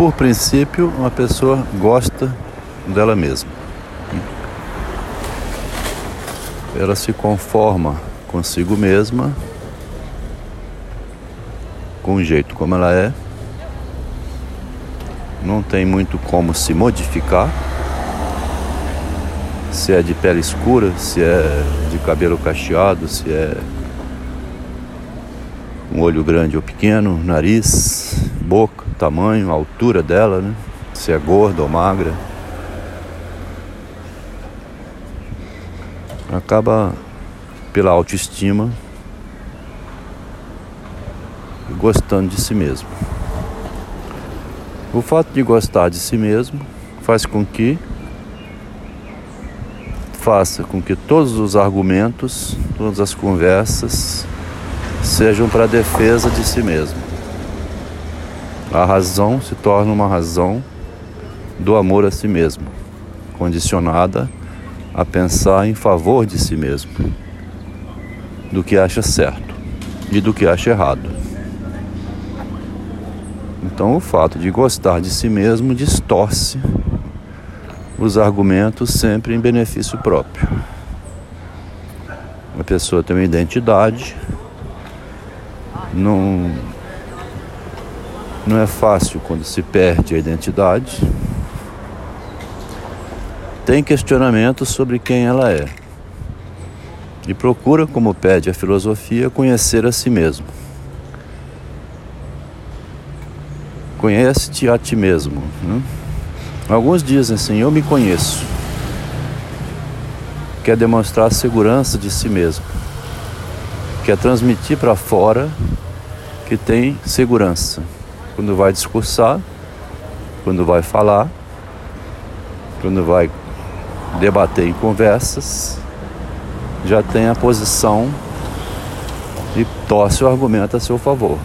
Por princípio, uma pessoa gosta dela mesma. Ela se conforma consigo mesma, com o jeito como ela é, não tem muito como se modificar. Se é de pele escura, se é de cabelo cacheado, se é um olho grande ou pequeno, nariz, boca, tamanho, altura dela, né? Se é gorda ou magra. Acaba pela autoestima gostando de si mesmo. O fato de gostar de si mesmo faz com que faça com que todos os argumentos, todas as conversas sejam para a defesa de si mesmo. A razão se torna uma razão do amor a si mesmo, condicionada a pensar em favor de si mesmo, do que acha certo e do que acha errado. Então, o fato de gostar de si mesmo distorce os argumentos sempre em benefício próprio. A pessoa tem uma identidade, não, não é fácil quando se perde a identidade. Tem questionamentos sobre quem ela é e procura, como pede a filosofia, conhecer a si mesmo. Conhece-te a ti mesmo. Né? Alguns dizem assim: Eu me conheço. Quer demonstrar segurança de si mesmo. Quer transmitir para fora que tem segurança. Quando vai discursar, quando vai falar, quando vai debater em conversas, já tem a posição e torce o argumento a seu favor.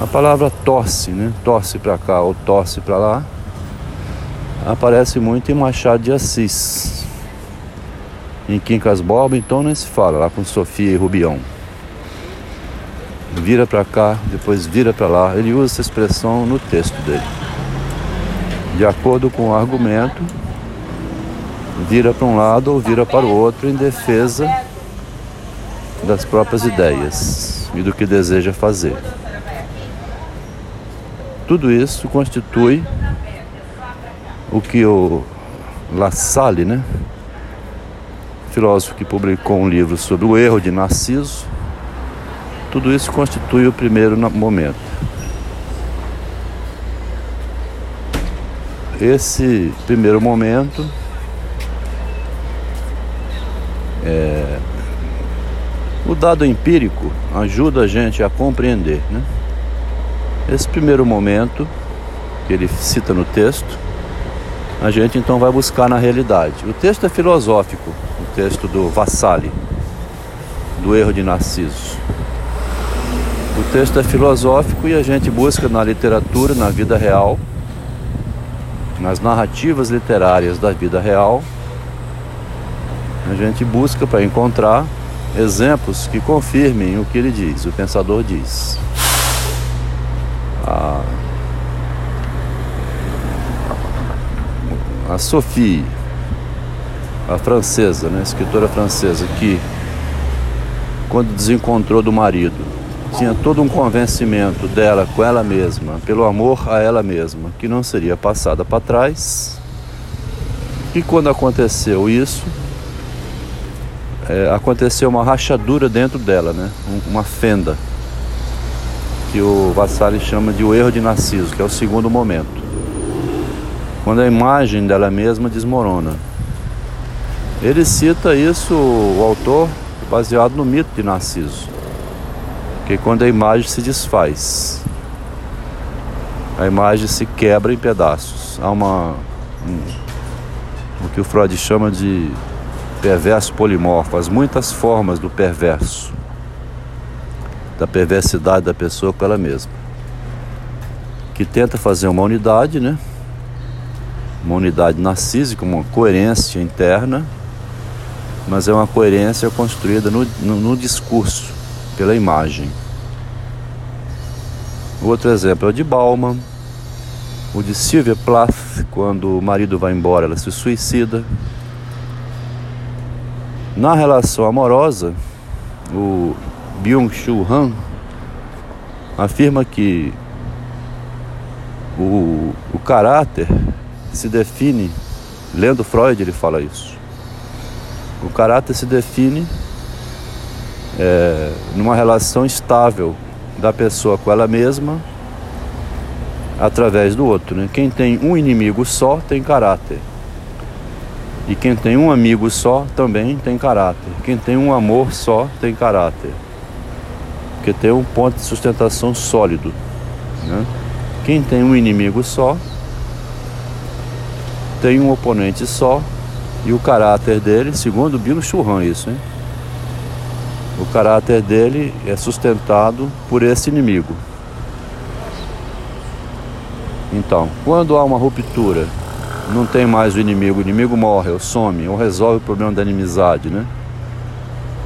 A palavra torce, né? Torce para cá ou torce para lá, aparece muito em Machado de Assis. Em Quincas Borba, então nem se fala, lá com Sofia e Rubião. Vira para cá, depois vira para lá. Ele usa essa expressão no texto dele. De acordo com o argumento, vira para um lado ou vira para o outro em defesa das próprias ideias e do que deseja fazer. Tudo isso constitui o que o La Salle, né, filósofo que publicou um livro sobre o erro de Narciso, tudo isso constitui o primeiro momento. Esse primeiro momento é, o dado empírico ajuda a gente a compreender, né? Esse primeiro momento que ele cita no texto, a gente então vai buscar na realidade. O texto é filosófico, o texto do Vassali, do erro de Narciso. Texto é filosófico e a gente busca na literatura, na vida real, nas narrativas literárias da vida real, a gente busca para encontrar exemplos que confirmem o que ele diz, o pensador diz. A, a Sophie, a francesa, né, a escritora francesa, que quando desencontrou do marido, tinha todo um convencimento dela com ela mesma, pelo amor a ela mesma, que não seria passada para trás. E quando aconteceu isso, é, aconteceu uma rachadura dentro dela, né? uma fenda que o Vassali chama de o erro de Narciso, que é o segundo momento. Quando a imagem dela mesma desmorona. Ele cita isso, o autor, baseado no mito de Narciso, que quando a imagem se desfaz, a imagem se quebra em pedaços. Há uma um, o que o Freud chama de perverso polimorfo, as muitas formas do perverso da perversidade da pessoa com ela mesma. Que tenta fazer uma unidade, né? Uma unidade narcísica, uma coerência interna, mas é uma coerência construída no, no, no discurso, pela imagem. Outro exemplo é o de Bauman, O de Sylvia Plath, quando o marido vai embora, ela se suicida. Na relação amorosa, o Byung-Chul Han afirma que o, o caráter se define, lendo Freud ele fala isso. O caráter se define é, numa relação estável da pessoa com ela mesma através do outro. Né? Quem tem um inimigo só tem caráter. E quem tem um amigo só também tem caráter. Quem tem um amor só tem caráter. Porque tem um ponto de sustentação sólido. Né? Quem tem um inimigo só tem um oponente só e o caráter dele, segundo Bilo Churran, isso, hein? O caráter dele é sustentado por esse inimigo. Então, quando há uma ruptura, não tem mais o inimigo, o inimigo morre, ou some, ou resolve o problema da inimizade, né?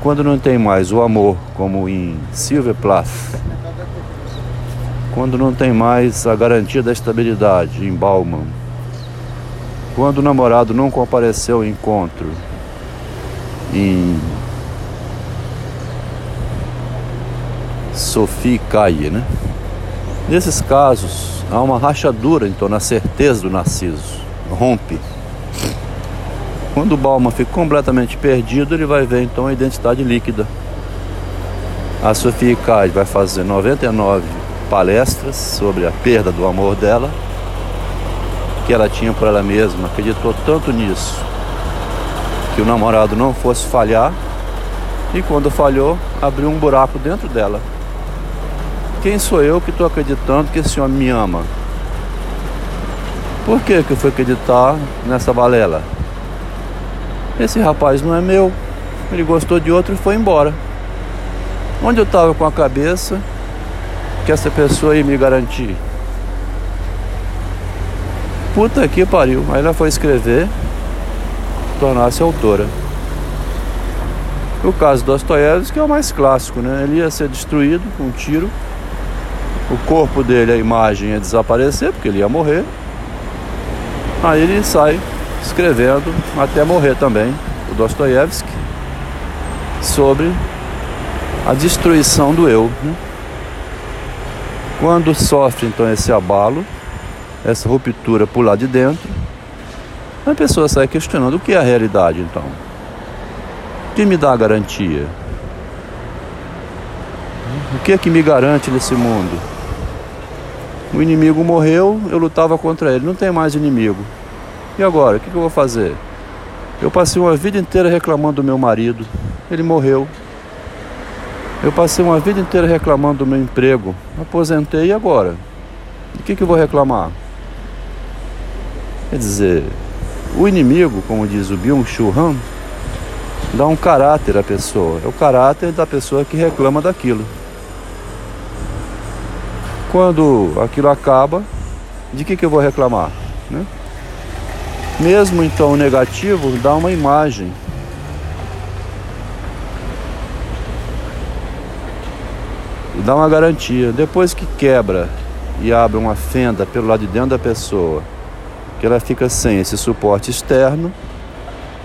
Quando não tem mais o amor, como em Silver Plath, quando não tem mais a garantia da estabilidade em Bauman, quando o namorado não compareceu ao encontro em Sophie Caille, né? Nesses casos, há uma rachadura então na certeza do Narciso, rompe. Quando o Bauman fica completamente perdido, ele vai ver então a identidade líquida. A Sophie Caille vai fazer 99 palestras sobre a perda do amor dela, que ela tinha por ela mesma, acreditou tanto nisso, que o namorado não fosse falhar, e quando falhou, abriu um buraco dentro dela. Quem sou eu que estou acreditando que esse homem me ama? Por que, que eu fui acreditar nessa balela? Esse rapaz não é meu, ele gostou de outro e foi embora. Onde eu estava com a cabeça que essa pessoa ia me garantir? Puta que pariu. Aí ela foi escrever, tornar-se autora. O caso do Dostoiévski é o mais clássico, né? Ele ia ser destruído com um tiro o corpo dele, a imagem ia desaparecer, porque ele ia morrer. Aí ele sai escrevendo até morrer também, o Dostoiévski, sobre a destruição do eu. Né? Quando sofre então esse abalo, essa ruptura por lá de dentro, a pessoa sai questionando o que é a realidade então. O que me dá a garantia? O que é que me garante nesse mundo? O inimigo morreu, eu lutava contra ele. Não tem mais inimigo. E agora? O que, eu vou fazer? Eu passei uma vida inteira reclamando do meu marido. Ele morreu. Eu passei uma vida inteira reclamando do meu emprego. Aposentei e agora? O que, eu vou reclamar? Quer dizer, o inimigo, como diz o Byung-Chul Han, dá um caráter à pessoa. É o caráter da pessoa que reclama daquilo quando aquilo acaba, de que, que eu vou reclamar? Né? Mesmo então o negativo dá uma imagem. Dá uma garantia. Depois que quebra e abre uma fenda pelo lado de dentro da pessoa, que ela fica sem esse suporte externo,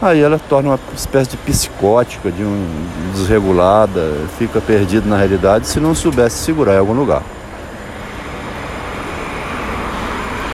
aí ela torna uma espécie de psicótica, de um desregulada, fica perdida na realidade se não soubesse segurar em algum lugar.